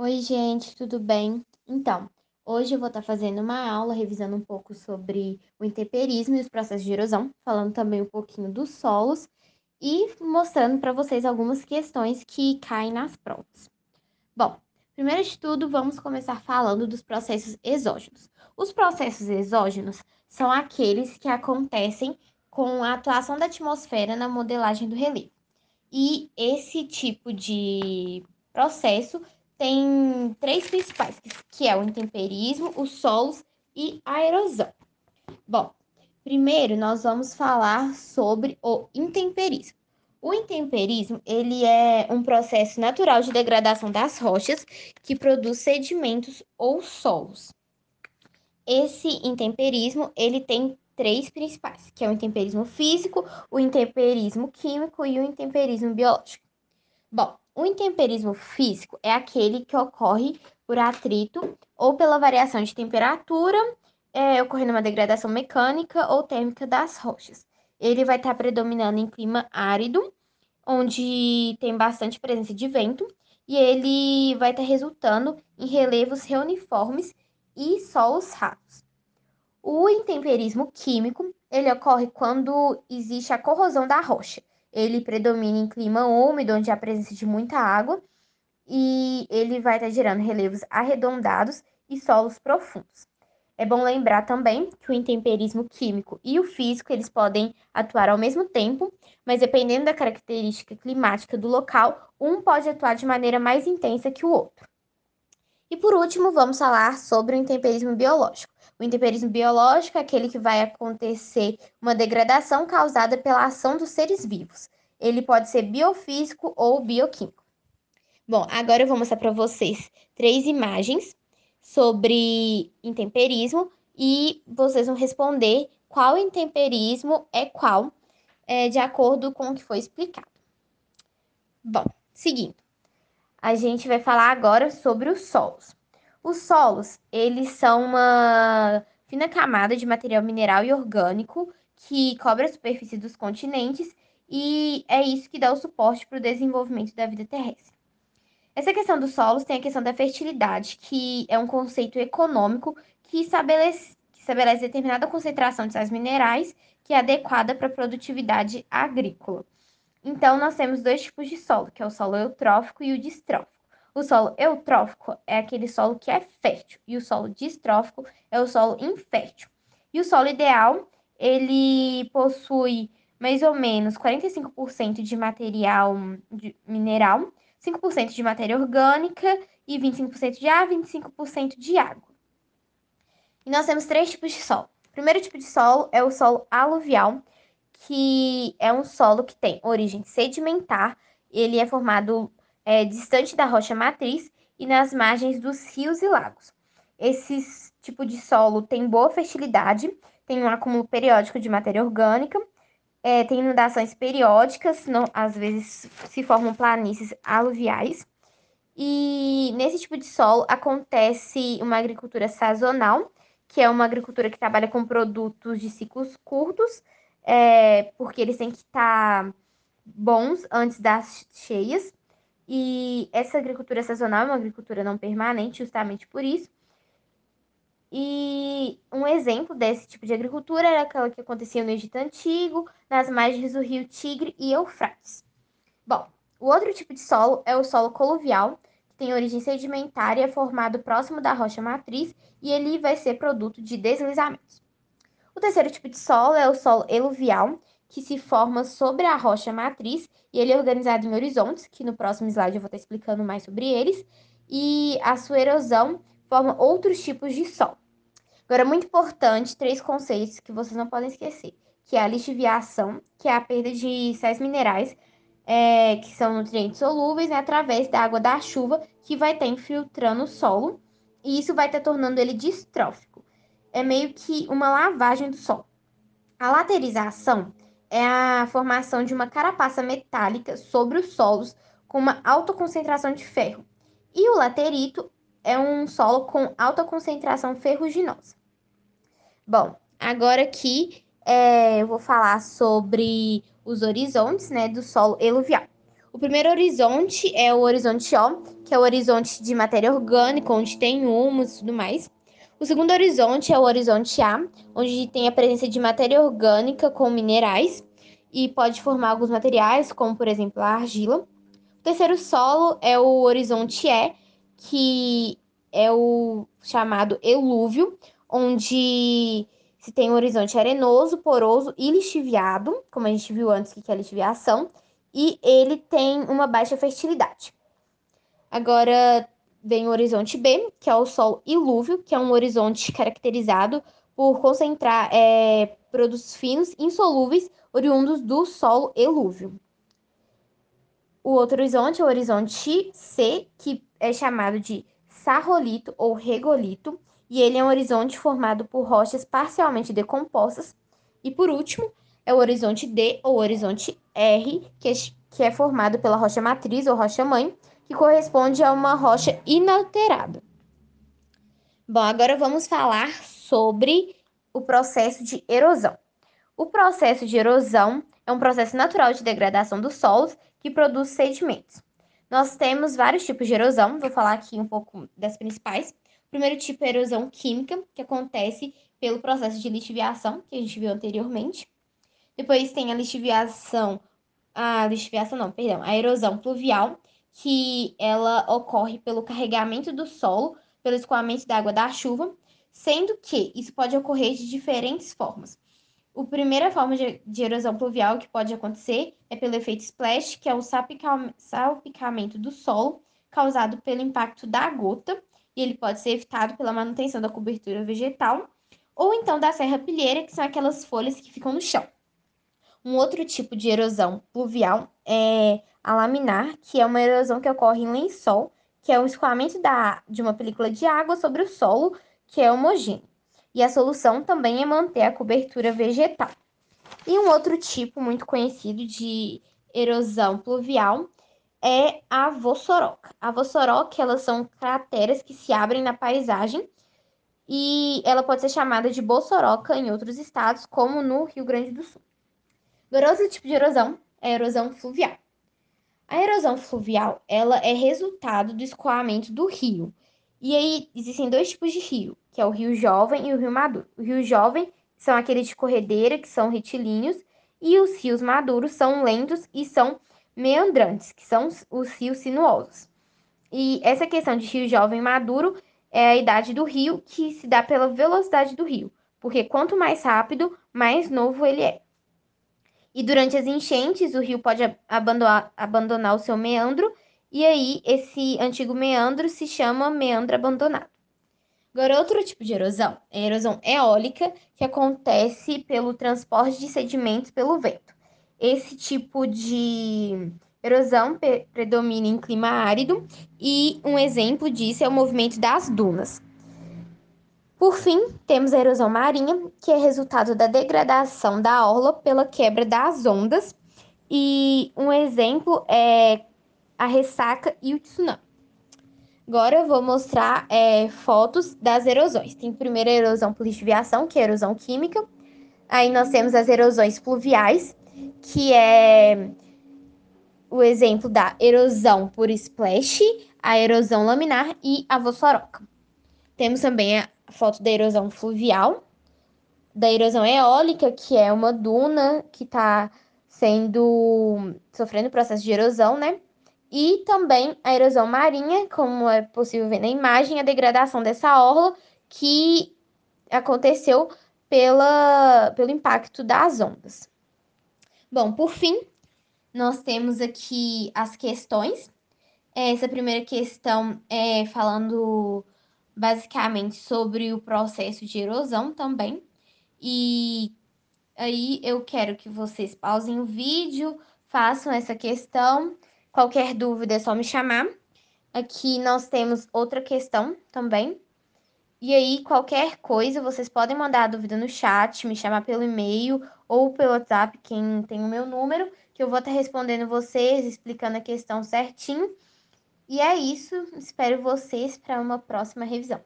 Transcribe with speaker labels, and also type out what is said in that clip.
Speaker 1: Oi, gente, tudo bem? Então, hoje eu vou estar fazendo uma aula revisando um pouco sobre o intemperismo e os processos de erosão, falando também um pouquinho dos solos e mostrando para vocês algumas questões que caem nas provas. Bom, primeiro de tudo, vamos começar falando dos processos exógenos. Os processos exógenos são aqueles que acontecem com a atuação da atmosfera na modelagem do relevo. E esse tipo de processo tem três principais, que é o intemperismo, os solos e a erosão. Bom, primeiro nós vamos falar sobre o intemperismo. O intemperismo, ele é um processo natural de degradação das rochas que produz sedimentos ou solos. Esse intemperismo, ele tem três principais, que é o intemperismo físico, o intemperismo químico e o intemperismo biológico. Bom, o intemperismo físico é aquele que ocorre por atrito ou pela variação de temperatura, é, ocorrendo uma degradação mecânica ou térmica das rochas. Ele vai estar predominando em clima árido, onde tem bastante presença de vento, e ele vai estar resultando em relevos reuniformes e solos rasos. O intemperismo químico, ele ocorre quando existe a corrosão da rocha, ele predomina em clima úmido, onde há presença de muita água, e ele vai estar gerando relevos arredondados e solos profundos. É bom lembrar também que o intemperismo químico e o físico eles podem atuar ao mesmo tempo, mas dependendo da característica climática do local, um pode atuar de maneira mais intensa que o outro. E por último, vamos falar sobre o intemperismo biológico. O intemperismo biológico é aquele que vai acontecer uma degradação causada pela ação dos seres vivos. Ele pode ser biofísico ou bioquímico. Bom, agora eu vou mostrar para vocês três imagens sobre intemperismo e vocês vão responder qual intemperismo é qual, é, de acordo com o que foi explicado. Bom, seguindo, a gente vai falar agora sobre os solos. Os solos, eles são uma fina camada de material mineral e orgânico que cobre a superfície dos continentes e é isso que dá o suporte para o desenvolvimento da vida terrestre. Essa questão dos solos tem a questão da fertilidade, que é um conceito econômico que estabelece, que estabelece determinada concentração de sais minerais que é adequada para a produtividade agrícola. Então, nós temos dois tipos de solo, que é o solo eutrófico e o distrófico. O solo eutrófico é aquele solo que é fértil e o solo distrófico é o solo infértil. E o solo ideal, ele possui mais ou menos 45% de material de mineral, 5% de matéria orgânica e 25% de ar, 25% de água. E nós temos três tipos de solo. O primeiro tipo de solo é o solo aluvial, que é um solo que tem origem sedimentar, ele é formado é, distante da rocha matriz e nas margens dos rios e lagos. Esse tipo de solo tem boa fertilidade, tem um acúmulo periódico de matéria orgânica, é, tem inundações periódicas, às vezes se formam planícies aluviais. E nesse tipo de solo acontece uma agricultura sazonal, que é uma agricultura que trabalha com produtos de ciclos curtos, é, porque eles têm que estar tá bons antes das cheias. E essa agricultura sazonal é uma agricultura não permanente, justamente por isso. E um exemplo desse tipo de agricultura era aquela que acontecia no Egito Antigo, nas margens do rio Tigre e Eufrates. Bom, o outro tipo de solo é o solo coluvial, que tem origem sedimentária, formado próximo da rocha matriz, e ele vai ser produto de deslizamentos. O terceiro tipo de solo é o solo eluvial, que se forma sobre a rocha matriz e ele é organizado em horizontes, que no próximo slide eu vou estar explicando mais sobre eles, e a sua erosão forma outros tipos de solo. Agora, muito importante, três conceitos que vocês não podem esquecer, que é a lixiviação, que é a perda de sais minerais, é, que são nutrientes solúveis, né, através da água da chuva, que vai estar infiltrando o solo, e isso vai estar tornando ele distrófico. É meio que uma lavagem do solo. A laterização é a formação de uma carapaça metálica sobre os solos com uma alta concentração de ferro. E o laterito é um solo com alta concentração ferruginosa. Bom, agora aqui é, eu vou falar sobre os horizontes né, do solo eluvial. O primeiro horizonte é o horizonte O, que é o horizonte de matéria orgânica, onde tem humus e tudo mais. O segundo horizonte é o horizonte A, onde tem a presença de matéria orgânica com minerais e pode formar alguns materiais, como por exemplo a argila. O terceiro solo é o horizonte E, que é o chamado elúvio, onde se tem um horizonte arenoso, poroso e lixiviado, como a gente viu antes que é lixiviação, e ele tem uma baixa fertilidade. Agora vem o horizonte B, que é o Sol ilúvio, que é um horizonte caracterizado por concentrar é, produtos finos insolúveis oriundos do solo elúvio. O outro horizonte é o horizonte C, que é chamado de sarrolito ou regolito, e ele é um horizonte formado por rochas parcialmente decompostas. E por último, é o horizonte D ou horizonte R, que é, que é formado pela rocha matriz ou rocha mãe, que corresponde a uma rocha inalterada. Bom, agora vamos falar sobre o processo de erosão. O processo de erosão é um processo natural de degradação dos solos que produz sedimentos. Nós temos vários tipos de erosão, vou falar aqui um pouco das principais. O primeiro tipo é erosão química, que acontece pelo processo de lixiviação, que a gente viu anteriormente. Depois tem a lixiviação, a lixiviação não, perdão, a erosão pluvial, que ela ocorre pelo carregamento do solo, pelo escoamento da água da chuva, sendo que isso pode ocorrer de diferentes formas. A primeira forma de, de, erosão pluvial que pode acontecer é pelo efeito splash, que é o salpicamento do solo causado pelo impacto da gota, e ele pode ser evitado pela manutenção da cobertura vegetal, ou então da serrapilheira, que são aquelas folhas que ficam no chão. Um outro tipo de erosão pluvial é a laminar, que é uma erosão que ocorre em lençol, que é o escoamento da, de uma película de água sobre o solo, que é homogêneo. E a solução também é manter a cobertura vegetal. E um outro tipo muito conhecido de erosão pluvial é a vossoroca. A vossoroca, elas são crateras que se abrem na paisagem e ela pode ser chamada de bossoroca em outros estados, como no Rio Grande do Sul. Agora, outro tipo de erosão é a erosão fluvial. A erosão fluvial, ela é resultado do escoamento do rio. E aí existem dois tipos de rio, que é o rio jovem e o rio maduro. O rio jovem são aqueles de corredeira, que são retilíneos, e os rios maduros são lentos e são meandrantes, que são os rios sinuosos. E essa questão de rio jovem maduro é a idade do rio que se dá pela velocidade do rio, porque quanto mais rápido, mais novo ele é. E durante as enchentes, o rio pode abandonar, abandonar o seu meandro, e aí esse antigo meandro se chama meandro abandonado. Agora, outro tipo de erosão é a erosão eólica, que acontece pelo transporte de sedimentos pelo vento. Esse tipo de erosão predomina em clima árido e um exemplo disso é o movimento das dunas. Por fim, temos a erosão marinha, que é resultado da degradação da orla pela quebra das ondas, e um exemplo é a ressaca e o tsunami. Agora eu vou mostrar é, fotos das erosões. Tem primeiro a erosão por lixiviação, que é a erosão química. Aí nós temos as erosões pluviais, que é o exemplo da erosão por splash, a erosão laminar e a vossoroca. Temos também foto da erosão fluvial, da erosão eólica, que é uma duna que está sendo sofrendo processo de erosão, né? E também a erosão marinha, como é possível ver na imagem, a degradação dessa orla que aconteceu pela, pelo impacto das ondas. Bom, por fim, nós temos aqui as questões. Essa primeira questão é falando basicamente sobre o processo de erosão também. E aí eu quero que vocês pausem o vídeo, façam essa questão. Qualquer dúvida é só me chamar. Aqui nós temos outra questão também. E aí, qualquer coisa, vocês podem mandar a dúvida no chat, me chamar pelo e-mail ou pelo WhatsApp, quem tem o meu número, que eu vou estar respondendo vocês, explicando a questão certinho. E é isso. Espero vocês para uma próxima revisão.